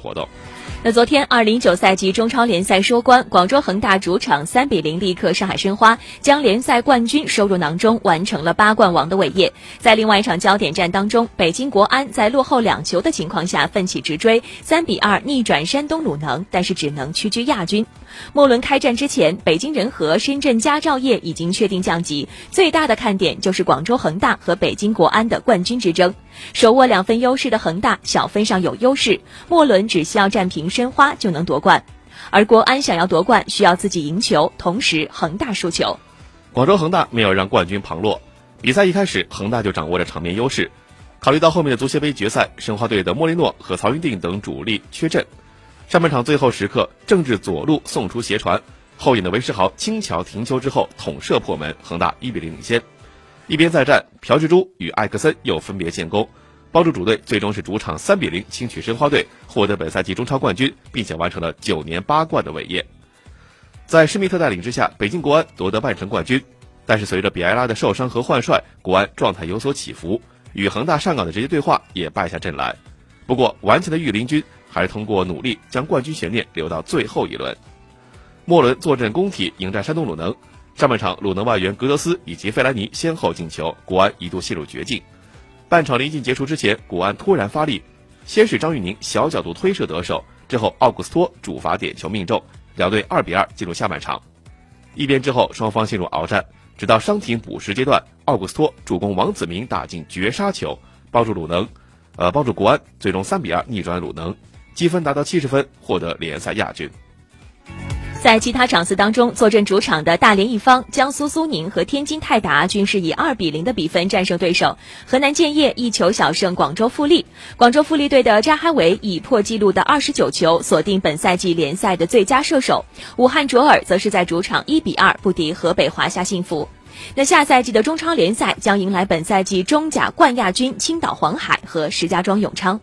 活动。那昨天二零一九赛季中超联赛收官，广州恒大主场三比零力克上海申花，将联赛冠军收入囊中，完成了八冠王的伟业。在另外一场焦点战当中，北京国安在落后两球的情况下奋起直追，三比二逆转山东鲁能，但是只能屈居亚军。末轮开战之前，北京人和、深圳佳兆业已经确定降级，最大的看点就是广州恒大和北京国安的冠军之争。手握两分优势的恒大，小分上有优势，末轮只需要战平申花就能夺冠。而国安想要夺冠，需要自己赢球，同时恒大输球。广州恒大没有让冠军旁落，比赛一开始恒大就掌握着场面优势。考虑到后面的足协杯决赛，申花队的莫雷诺和曹云定等主力缺阵，上半场最后时刻，郑智左路送出斜传，后引的韦世豪轻巧停球之后捅射破门，恒大一比零领先。一边再战，朴智珠与艾克森又分别建功，帮助主队最终是主场三比零轻取申花队，获得本赛季中超冠军，并且完成了九年八冠的伟业。在施密特带领之下，北京国安夺得半程冠军。但是随着比埃拉的受伤和换帅，国安状态有所起伏，与恒大上港的直接对话也败下阵来。不过顽强的御林军还是通过努力将冠军悬念留到最后一轮。末轮坐镇工体迎战山东鲁能。上半场，鲁能外援格德斯以及费莱尼先后进球，国安一度陷入绝境。半场临近结束之前，国安突然发力，先是张玉宁小角度推射得手，之后奥古斯托主罚点球命中，两队二比二进入下半场。一边之后，双方陷入鏖战，直到伤停补时阶段，奥古斯托助攻王子明打进绝杀球，帮助鲁能，呃，帮助国安最终三比二逆转鲁能，积分达到七十分，获得联赛亚军。在其他场次当中，坐镇主场的大连一方、江苏苏宁和天津泰达均是以二比零的比分战胜对手。河南建业一球小胜广州富力，广州富力队的扎哈维以破纪录的二十九球锁定本赛季联赛的最佳射手。武汉卓尔则是在主场一比二不敌河北华夏幸福。那下赛季的中超联赛将迎来本赛季中甲冠亚军青岛黄海和石家庄永昌。